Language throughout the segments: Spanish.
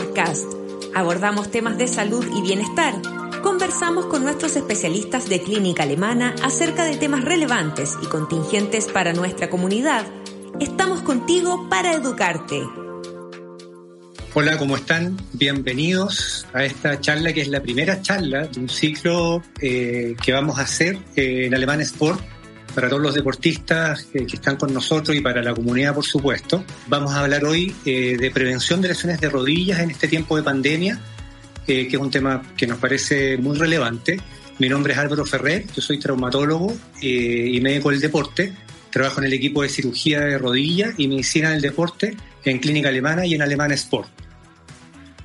podcast. Abordamos temas de salud y bienestar. Conversamos con nuestros especialistas de clínica alemana acerca de temas relevantes y contingentes para nuestra comunidad. Estamos contigo para educarte. Hola, ¿cómo están? Bienvenidos a esta charla que es la primera charla de un ciclo eh, que vamos a hacer eh, en Alemán Sport para todos los deportistas que, están con nosotros y para la comunidad, por supuesto. Vamos a hablar hoy eh, de prevención de lesiones de rodillas en este tiempo de pandemia, que es un tema que nos parece muy relevante. Mi nombre es Álvaro Ferrer, yo soy traumatólogo y médico del deporte. Trabajo en el equipo de cirugía de rodilla y medicina del deporte en Clínica Alemana y en Alemán Sport.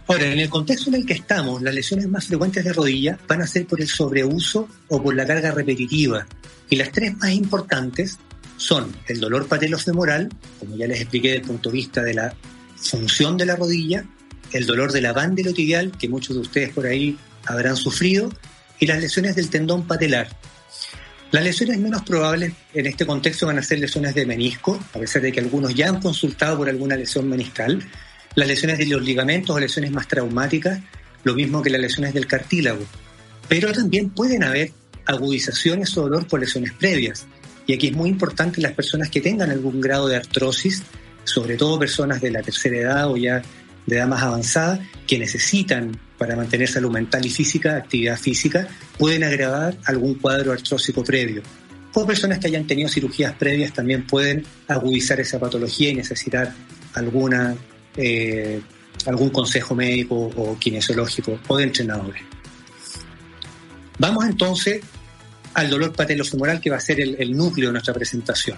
Ahora, en el contexto en el que estamos, las lesiones más frecuentes de rodilla van a ser por el sobreuso o por la carga repetitiva. Y las tres más importantes son el dolor patelofemoral, como ya les expliqué desde el punto de vista de la función de la rodilla, el dolor de la bandelotibial, que muchos de ustedes por ahí habrán sufrido, y las lesiones del tendón patelar. Las lesiones menos probables en este contexto van a ser lesiones de menisco, a pesar de que algunos ya han consultado por alguna lesión meniscal, las lesiones de los ligamentos o lesiones más traumáticas, lo mismo que las lesiones del cartílago. Pero también pueden haber agudizaciones o dolor por lesiones previas. Y aquí es muy importante las personas que tengan algún grado de artrosis, sobre todo personas de la tercera edad o ya de edad más avanzada, que necesitan para mantener salud mental y física, actividad física, pueden agravar algún cuadro artrósico previo. O personas que hayan tenido cirugías previas también pueden agudizar esa patología y necesitar alguna eh, algún consejo médico o kinesiológico o de entrenadores. Vamos entonces al dolor patelofemoral que va a ser el, el núcleo de nuestra presentación.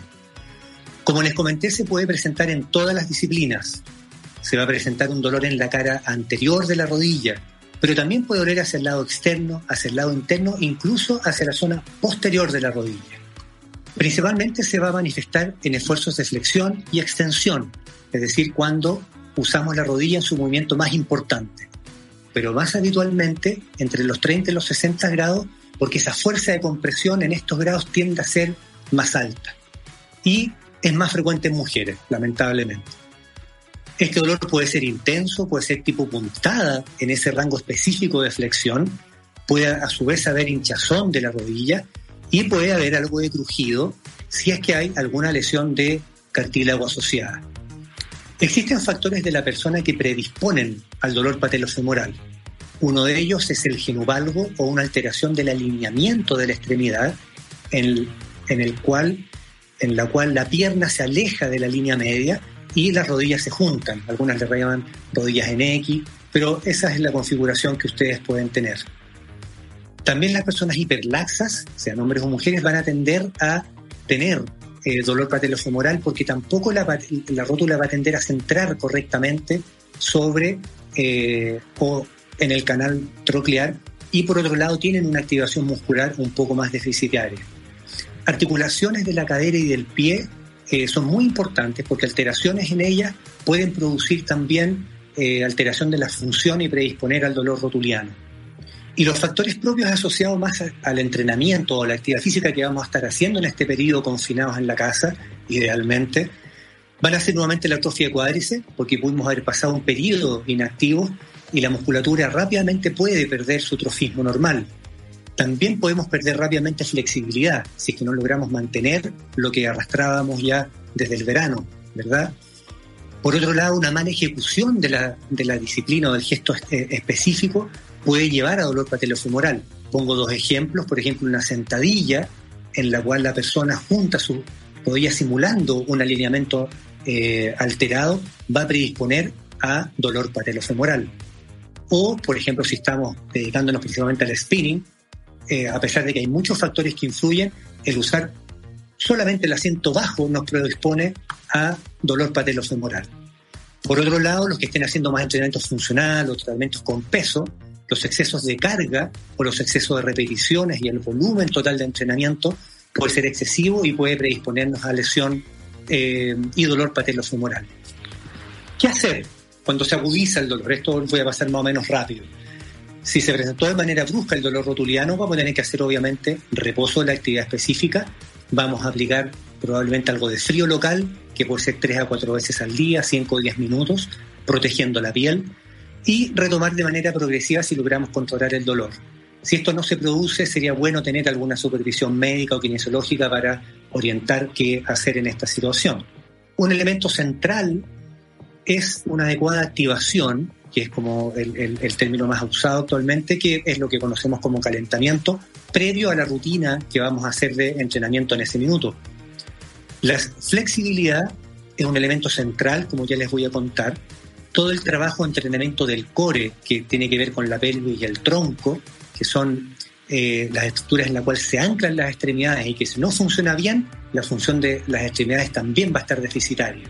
Como les comenté, se puede presentar en todas las disciplinas. Se va a presentar un dolor en la cara anterior de la rodilla, pero también puede doler hacia el lado externo, hacia el lado interno, incluso hacia la zona posterior de la rodilla. Principalmente se va a manifestar en esfuerzos de flexión y extensión, es decir, cuando usamos la rodilla en su movimiento más importante, pero más habitualmente entre los 30 y los 60 grados, porque esa fuerza de compresión en estos grados tiende a ser más alta. Y es más frecuente en mujeres, lamentablemente. Este dolor puede ser intenso, puede ser tipo puntada en ese rango específico de flexión, puede a su vez haber hinchazón de la rodilla y puede haber algo de crujido si es que hay alguna lesión de cartílago asociada. Existen factores de la persona que predisponen al dolor patelofemoral. Uno de ellos es el genuvalgo o una alteración del alineamiento de la extremidad en, el cual, en la cual la pierna se aleja de la línea media y las rodillas se juntan. Algunas le llaman rodillas en X, pero esa es la configuración que ustedes pueden tener. También las personas hiperlaxas, sean hombres o mujeres, van a tender a tener eh, dolor patelofemoral porque tampoco la, rótula va a tender a centrar correctamente sobre eh, o en el canal troclear y por otro lado tienen una activación muscular un poco más deficitaria. Articulaciones de la cadera y del pie eh, son muy importantes porque alteraciones en ellas pueden producir también alteración de la función y predisponer al dolor rotuliano. Y los factores propios asociados más al entrenamiento o la actividad física que vamos a estar haciendo en este periodo confinados en la casa, idealmente, van a ser nuevamente la atrofia de cuádriceps, porque pudimos haber pasado un periodo inactivo y la musculatura rápidamente puede perder su trofismo normal. También podemos perder rápidamente flexibilidad si es que no logramos mantener lo que arrastrábamos ya desde el verano, ¿verdad? Por otro lado, una mala ejecución de la, de la disciplina o del gesto eh, específico puede llevar a dolor patelofemoral. Pongo dos ejemplos, por ejemplo, una sentadilla en la cual la persona junta su rodilla simulando un alineamiento eh, alterado va a predisponer a dolor patelofemoral. O, por ejemplo, si estamos dedicándonos principalmente al spinning, eh, a pesar de que hay muchos factores que influyen, el usar solamente el asiento bajo nos predispone a dolor patelofemoral. Por otro lado, los que estén haciendo más entrenamiento funcional o tratamientos con peso, los excesos de carga o los excesos de repeticiones y el volumen total de entrenamiento puede ser excesivo y puede predisponernos a lesión eh, y dolor patelofemoral. ¿Qué hacer cuando se agudiza el dolor? Esto voy a pasar más o menos rápido. Si se presentó de manera brusca el dolor rotuliano, vamos a tener que hacer obviamente reposo de la actividad específica. Vamos a aplicar probablemente algo de frío local, que puede ser 3 a 4 veces al día, 5 o 10 minutos, protegiendo la piel y retomar de manera progresiva si logramos controlar el dolor. Si esto no se produce, sería bueno tener alguna supervisión médica o kinesiológica para orientar qué hacer en esta situación. Un elemento central es una adecuada activación, que es como el, término más usado actualmente, que es lo que conocemos como calentamiento, previo a la rutina que vamos a hacer de entrenamiento en ese minuto. La flexibilidad es un elemento central, como ya les voy a contar. Todo el trabajo de entrenamiento del core, que tiene que ver con la pelvis y el tronco, que son eh, las estructuras en las cuales se anclan las extremidades y que si no funciona bien, la función de las extremidades también va a estar deficitaria.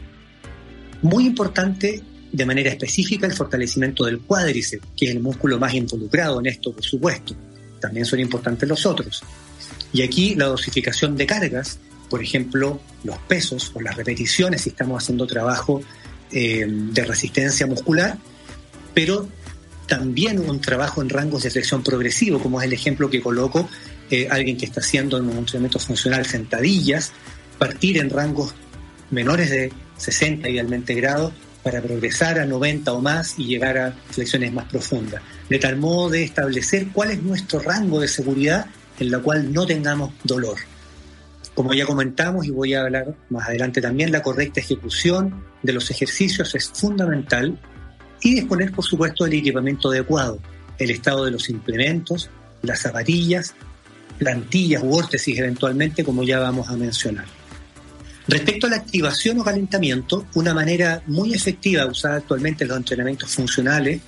Muy importante de manera específica el fortalecimiento del cuádriceps, que es el músculo más involucrado en esto, por supuesto. También son importantes los otros. Y aquí la dosificación de cargas, por ejemplo, los pesos o las repeticiones si estamos haciendo trabajo eh, de resistencia muscular, pero también un trabajo en rangos de flexión progresivo, como es el ejemplo que coloco, eh, alguien que está haciendo en un entrenamiento funcional sentadillas, partir en rangos menores de 60 idealmente grados para progresar a 90 o más y llegar a flexiones más profundas, de tal modo de establecer cuál es nuestro rango de seguridad en la cual no tengamos dolor. Como ya comentamos y voy a hablar más adelante también, la correcta ejecución de los ejercicios es fundamental y disponer, por supuesto, del equipamiento adecuado, el estado de los implementos, las zapatillas, plantillas u órtesis eventualmente, como ya vamos a mencionar. Respecto a la activación o calentamiento, una manera muy efectiva usada actualmente en los entrenamientos funcionales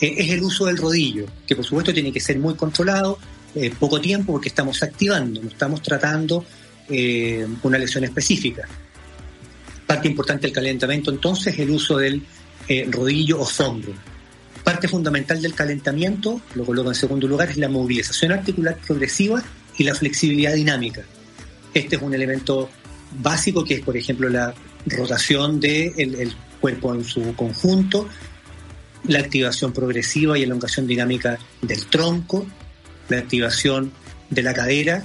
eh, es el uso del rodillo, que por supuesto tiene que ser muy controlado, eh, poco tiempo porque estamos activando, no estamos tratando eh, una lesión específica. Parte importante del calentamiento entonces es el uso del eh, rodillo o fondo. Parte fundamental del calentamiento, lo coloco en segundo lugar, es la movilización articular progresiva y la flexibilidad dinámica. Este es un elemento básico que es, por ejemplo, la rotación del cuerpo en su conjunto, la activación progresiva y elongación dinámica del tronco, la activación de la cadera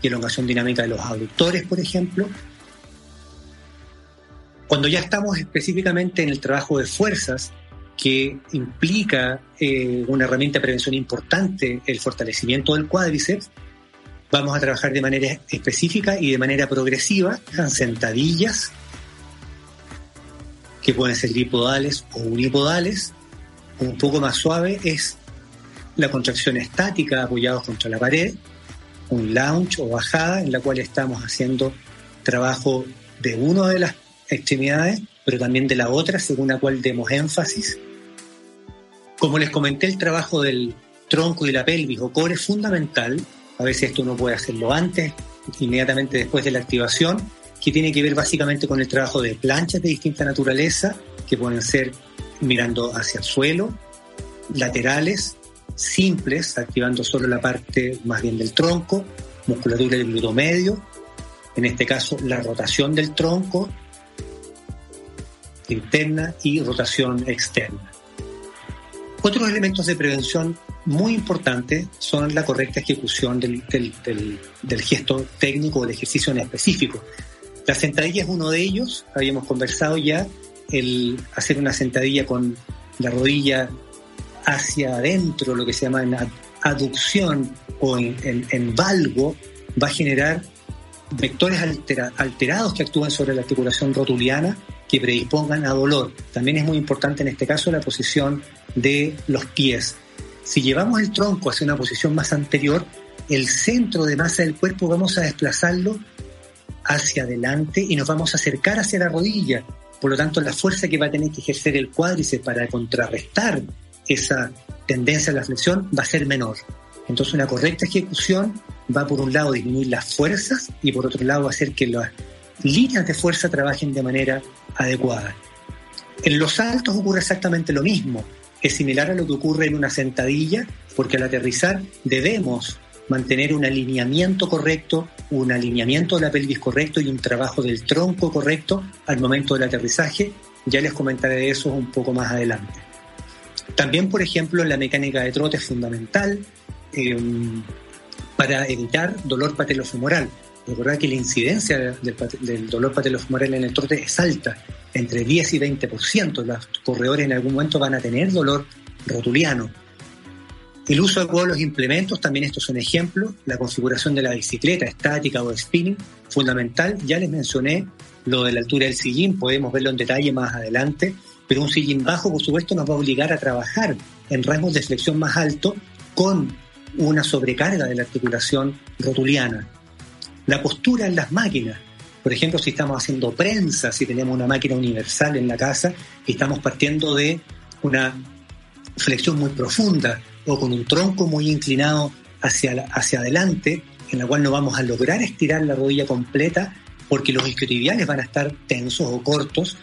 y elongación dinámica de los aductores, por ejemplo, cuando ya estamos específicamente en el trabajo de fuerzas, que implica eh, una herramienta de prevención importante, el fortalecimiento del cuádriceps, vamos a trabajar de manera específica y de manera progresiva en sentadillas, que pueden ser bipodales o unipodales. Un poco más suave es la contracción estática apoyados contra la pared, un lounge o bajada en la cual estamos haciendo trabajo de una de las extremidades, pero también de la otra, según la cual demos énfasis. Como les comenté, el trabajo del tronco y la pelvis o core es fundamental. A veces esto uno puede hacerlo antes, inmediatamente después de la activación, que tiene que ver básicamente con el trabajo de planchas de distinta naturaleza, que pueden ser mirando hacia el suelo, laterales, simples, activando solo la parte más bien del tronco, musculatura del glúteo medio, en este caso la rotación del tronco interna y rotación externa. Otros elementos de prevención muy importantes son la correcta ejecución del, gesto técnico o del ejercicio en específico. La sentadilla es uno de ellos, habíamos conversado ya, el hacer una sentadilla con la rodilla hacia adentro, lo que se llama en aducción o en, valgo, va a generar vectores alterados que actúan sobre la articulación rotuliana que predispongan a dolor. También es muy importante en este caso la posición de los pies. Si llevamos el tronco hacia una posición más anterior, el centro de masa del cuerpo vamos a desplazarlo hacia adelante y nos vamos a acercar hacia la rodilla. Por lo tanto, la fuerza que va a tener que ejercer el cuádriceps para contrarrestar esa tendencia a la flexión va a ser menor. Entonces, una correcta ejecución va por un lado a disminuir las fuerzas y por otro lado a hacer que las líneas de fuerza trabajen de manera adecuada. En los saltos ocurre exactamente lo mismo. Es similar a lo que ocurre en una sentadilla, porque al aterrizar debemos mantener un alineamiento correcto, un alineamiento de la pelvis correcto y un trabajo del tronco correcto al momento del aterrizaje. Ya les comentaré eso un poco más adelante. También, por ejemplo, la mecánica de trote es fundamental eh, para evitar dolor patelofemoral. Recordar que la incidencia del, dolor patelofemoral en el trote es alta, entre 10 y 20%. Los corredores en algún momento van a tener dolor rotuliano. El uso adecuado de los implementos, también estos son ejemplos. La configuración de la bicicleta estática o spinning, fundamental. Ya les mencioné lo de la altura del sillín, podemos verlo en detalle más adelante. Pero un sillín bajo, por supuesto, nos va a obligar a trabajar en rangos de flexión más alto con una sobrecarga de la articulación rotuliana. La postura en las máquinas. Por ejemplo, si estamos haciendo prensa, si tenemos una máquina universal en la casa y estamos partiendo de una flexión muy profunda o con un tronco muy inclinado hacia, hacia adelante, en la cual no vamos a lograr estirar la rodilla completa porque los isquiotibiales van a estar tensos o cortos,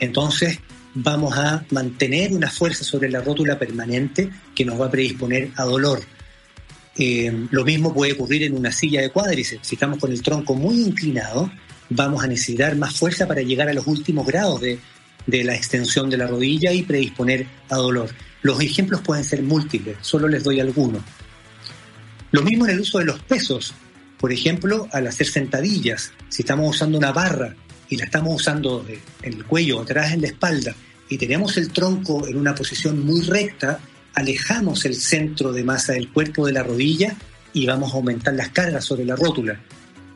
entonces vamos a mantener una fuerza sobre la rótula permanente que nos va a predisponer a dolor. Eh, lo mismo puede ocurrir en una silla de cuádriceps. Si estamos con el tronco muy inclinado, vamos a necesitar más fuerza para llegar a los últimos grados de, de la extensión de la rodilla y predisponer a dolor. Los ejemplos pueden ser múltiples, solo les doy algunos. Lo mismo en el uso de los pesos. Por ejemplo, al hacer sentadillas, si estamos usando una barra y la estamos usando en el cuello atrás en la espalda y tenemos el tronco en una posición muy recta, alejamos el centro de masa del cuerpo de la rodilla y vamos a aumentar las cargas sobre la rótula.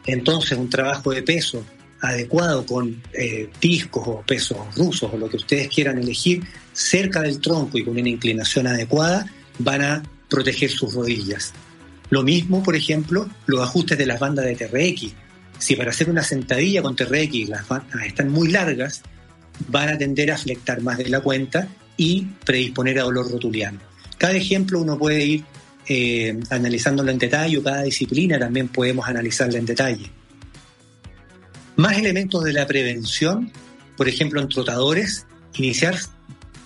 Entonces, un trabajo de peso adecuado con eh, discos o pesos rusos o lo que ustedes quieran elegir cerca del tronco y con una inclinación adecuada van a proteger sus rodillas. Lo mismo, por ejemplo, los ajustes de las bandas de TRX. Si para hacer una sentadilla con TRX las bandas están muy largas, van a tender a flectar más de la cuenta y predisponer a dolor rotuliano. Cada ejemplo uno puede ir eh, analizándolo en detalle cada disciplina también podemos analizarla en detalle. Más elementos de la prevención, por ejemplo en trotadores, iniciar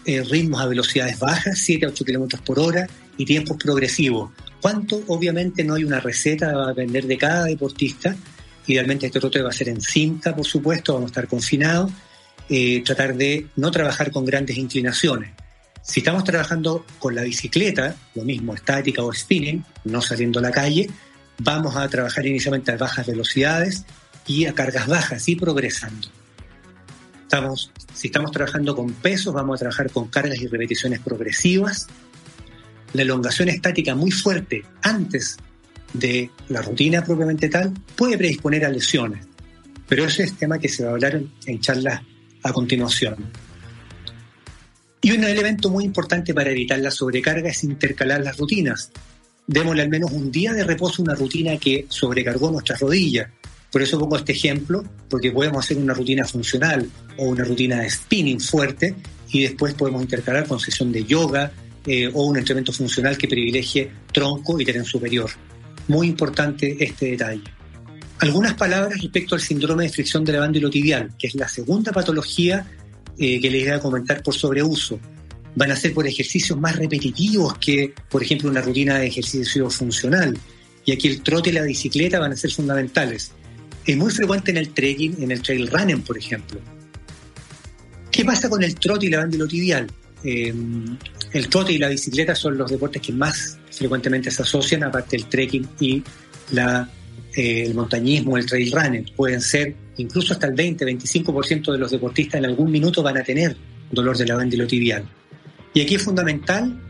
eh, ritmos a velocidades bajas, 7 a 8 kilómetros por hora y tiempos progresivos. ¿Cuánto? Obviamente no hay una receta, va a depender de cada deportista. Idealmente este trote va a ser en cinta, por supuesto, vamos a estar confinados. Eh, tratar de no trabajar con grandes inclinaciones. Si estamos trabajando con la bicicleta, lo mismo, estática o spinning, no saliendo a la calle, vamos a trabajar inicialmente a bajas velocidades y a cargas bajas y progresando. Estamos, si estamos trabajando con pesos, vamos a trabajar con cargas y repeticiones progresivas. La elongación estática muy fuerte antes de la rutina propiamente tal puede predisponer a lesiones, pero ese es tema que se va a hablar en charlas a continuación. Y un elemento muy importante para evitar la sobrecarga es intercalar las rutinas. Démosle al menos un día de reposo a una rutina que sobrecargó nuestras rodillas. Por eso pongo este ejemplo, porque podemos hacer una rutina funcional o una rutina de spinning fuerte y después podemos intercalar con sesión de yoga eh, o un entrenamiento funcional que privilegie tronco y tren superior. Muy importante este detalle. Algunas palabras respecto al síndrome de fricción de la banda tibial, que es la segunda patología eh, que les voy a comentar por sobreuso. Van a ser por ejercicios más repetitivos que, por ejemplo, una rutina de ejercicio funcional. Y aquí el trote y la bicicleta van a ser fundamentales. Es muy frecuente en el trekking, en el trail running, por ejemplo. ¿Qué pasa con el trote y la banda tibial? Eh, el trote y la bicicleta son los deportes que más frecuentemente se asocian, aparte del trekking y la, eh, el montañismo, el trail running. Pueden ser incluso hasta el 20-25% de los deportistas en algún minuto van a tener dolor de la tibial. Y aquí es fundamental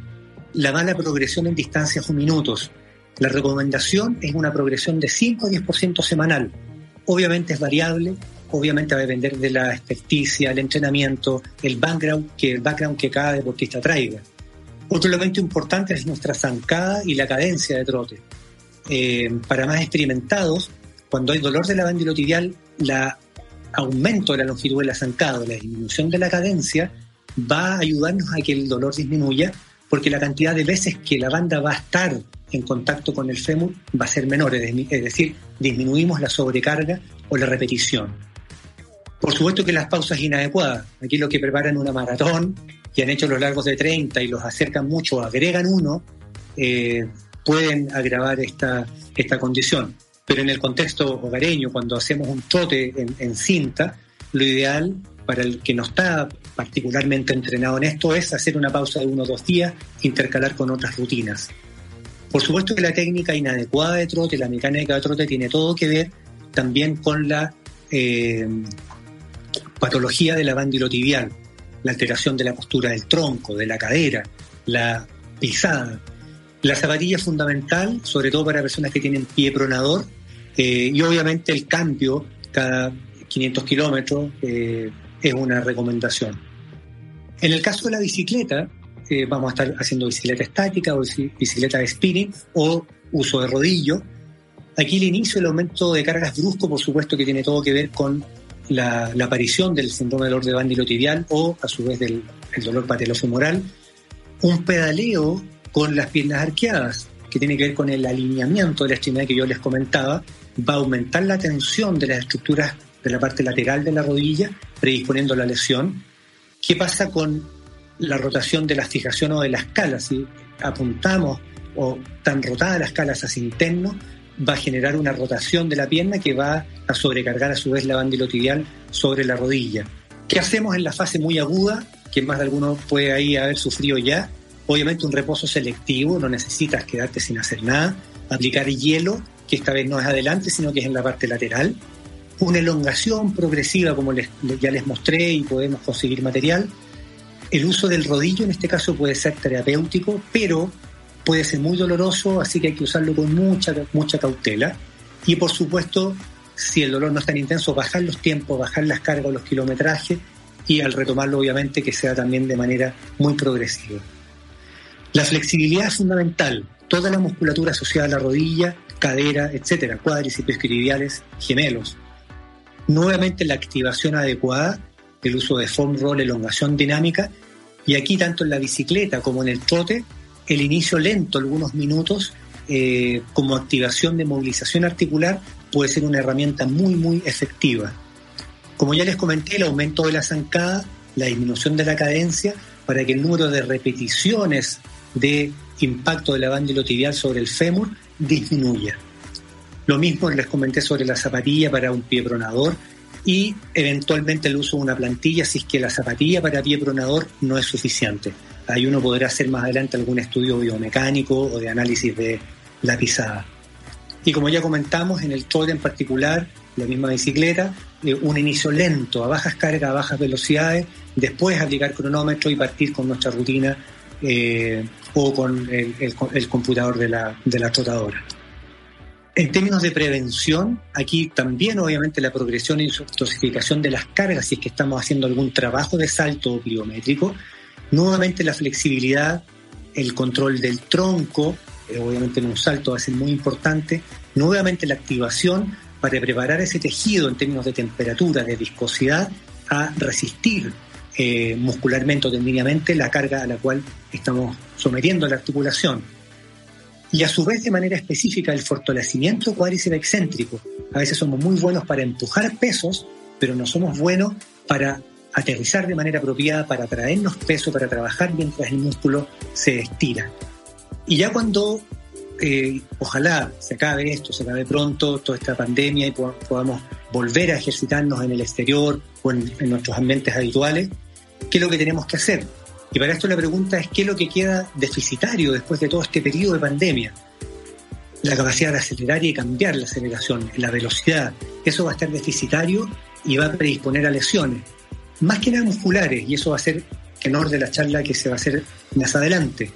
la mala progresión en distancias o minutos. La recomendación es una progresión de 5 a 10% semanal. Obviamente es variable, obviamente va a depender de la experticia, el entrenamiento, el background que, el background que cada deportista traiga. Otro elemento importante es nuestra zancada y la cadencia de trote. Eh, para más experimentados, cuando hay dolor de la tibial, el aumento de la longitud de la zancada, la disminución de la cadencia, va a ayudarnos a que el dolor disminuya, porque la cantidad de veces que la banda va a estar en contacto con el fémur va a ser menor, es decir, disminuimos la sobrecarga o la repetición. Por supuesto que las pausas inadecuadas, aquí lo que preparan una maratón y han hecho los largos de 30 y los acercan mucho, agregan uno, eh, pueden agravar esta, esta condición. Pero en el contexto hogareño, cuando hacemos un trote en, cinta, lo ideal para el que no está particularmente entrenado en esto es hacer una pausa de uno o dos días, intercalar con otras rutinas. Por supuesto que la técnica inadecuada de trote, la mecánica de trote tiene todo que ver también con la eh, patología de la tibial, la alteración de la postura del tronco, de la cadera, la pisada. La zapatilla es fundamental, sobre todo para personas que tienen pie pronador, eh, y obviamente el cambio cada 500 kilómetros eh, es una recomendación. En el caso de la bicicleta, eh, vamos a estar haciendo bicicleta estática o bicicleta de spinning o uso de rodillo. Aquí el inicio, el aumento de cargas brusco, por supuesto que tiene todo que ver con la, aparición del síndrome del dolor de bándilo tibial o a su vez del el dolor patelofemoral. Un pedaleo con las piernas arqueadas, que tiene que ver con el alineamiento de la extremidad que yo les comentaba, va a aumentar la tensión de las estructuras de la parte lateral de la rodilla, predisponiendo la lesión. ¿Qué pasa con la rotación de la fijación o de la escala? Si apuntamos o tan rotada la escala hacia interno, va a generar una rotación de la pierna que va a sobrecargar a su vez la bandilotibial sobre la rodilla. ¿Qué hacemos en la fase muy aguda? Que más de alguno puede ahí haber sufrido ya. Obviamente un reposo selectivo, no necesitas quedarte sin hacer nada. Aplicar hielo, que esta vez no es adelante, sino que es en la parte lateral. Una elongación progresiva, como ya les mostré, y podemos conseguir material. El uso del rodillo en este caso puede ser terapéutico, pero puede ser muy doloroso, así que hay que usarlo con mucha, mucha cautela. Y por supuesto, si el dolor no es tan intenso, bajar los tiempos, bajar las cargas los kilometrajes y al retomarlo obviamente que sea también de manera muy progresiva. La flexibilidad es fundamental. Toda la musculatura asociada a la rodilla, cadera, etcétera, cuádriceps isquiotibiales, gemelos. Nuevamente la activación adecuada, el uso de foam roll, elongación dinámica, y aquí tanto en la bicicleta como en el trote el inicio lento, algunos minutos, eh, como activación de movilización articular, puede ser una herramienta muy, muy efectiva. Como ya les comenté, el aumento de la zancada, la disminución de la cadencia, para que el número de repeticiones de impacto de la banda tibial sobre el fémur disminuya. Lo mismo les comenté sobre la zapatilla para un pie pronador y eventualmente el uso de una plantilla si es que la zapatilla para pie pronador no es suficiente. Ahí uno podrá hacer más adelante algún estudio biomecánico o de análisis de la pisada. Y como ya comentamos, en el trote en particular, la misma bicicleta, eh, un inicio lento, a bajas cargas, a bajas velocidades, después aplicar cronómetro y partir con nuestra rutina eh, o con el, computador de la, de la trotadora. En términos de prevención, aquí también obviamente la progresión y dosificación de las cargas, si es que estamos haciendo algún trabajo de salto pliométrico, Nuevamente la flexibilidad, el control del tronco, eh, obviamente en un salto va a ser muy importante. Nuevamente la activación para preparar ese tejido en términos de temperatura, de viscosidad, a resistir eh, muscularmente o tendinamente la carga a la cual estamos sometiendo la articulación. Y a su vez de manera específica el fortalecimiento cuádriceps excéntrico. A veces somos muy buenos para empujar pesos, pero no somos buenos para aterrizar de manera apropiada para traernos peso, para trabajar mientras el músculo se estira. Y ya cuando eh, ojalá se acabe esto, se acabe pronto toda esta pandemia y podamos volver a ejercitarnos en el exterior o en, nuestros ambientes habituales, ¿qué es lo que tenemos que hacer? Y para esto la pregunta es qué es lo que queda deficitario después de todo este periodo de pandemia. La capacidad de acelerar y cambiar la aceleración, la velocidad, eso va a estar deficitario y va a predisponer a lesiones más que nada musculares, y eso va a ser tenor de la charla que se va a hacer más adelante.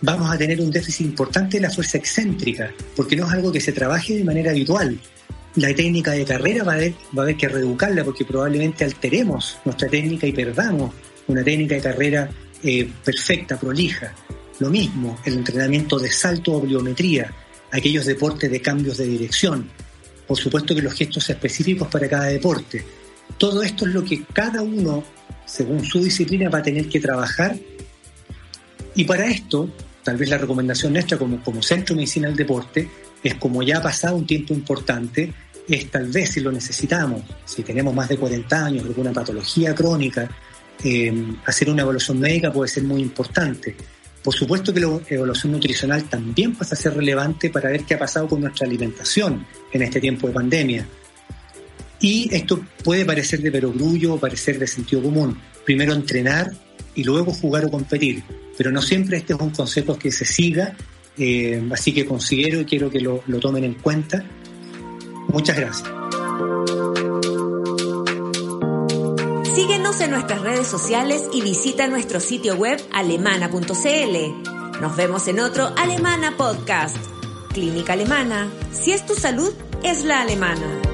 Vamos a tener un déficit importante de la fuerza excéntrica, porque no es algo que se trabaje de manera habitual. La técnica de carrera va a haber, va a haber que reeducarla porque probablemente alteremos nuestra técnica y perdamos una técnica de carrera eh, perfecta, prolija. Lo mismo, el entrenamiento de salto o pliometría, aquellos deportes de cambios de dirección. Por supuesto que los gestos específicos para cada deporte, todo esto es lo que cada uno, según su disciplina, va a tener que trabajar. Y para esto, tal vez la recomendación nuestra como, Centro de Medicina del Deporte es como ya ha pasado un tiempo importante, es tal vez si lo necesitamos, si tenemos más de 40 años, alguna patología crónica, eh, hacer una evaluación médica puede ser muy importante. Por supuesto que la evaluación nutricional también pasa a ser relevante para ver qué ha pasado con nuestra alimentación en este tiempo de pandemia. Y esto puede parecer de perogrullo o parecer de sentido común. Primero entrenar y luego jugar o competir. Pero no siempre este es un concepto que se siga, eh, así que considero y quiero que lo, lo tomen en cuenta. Muchas gracias. Síguenos en nuestras redes sociales y visita nuestro sitio web alemana.cl. Nos vemos en otro Alemana Podcast. Clínica Alemana. Si es tu salud, es la alemana.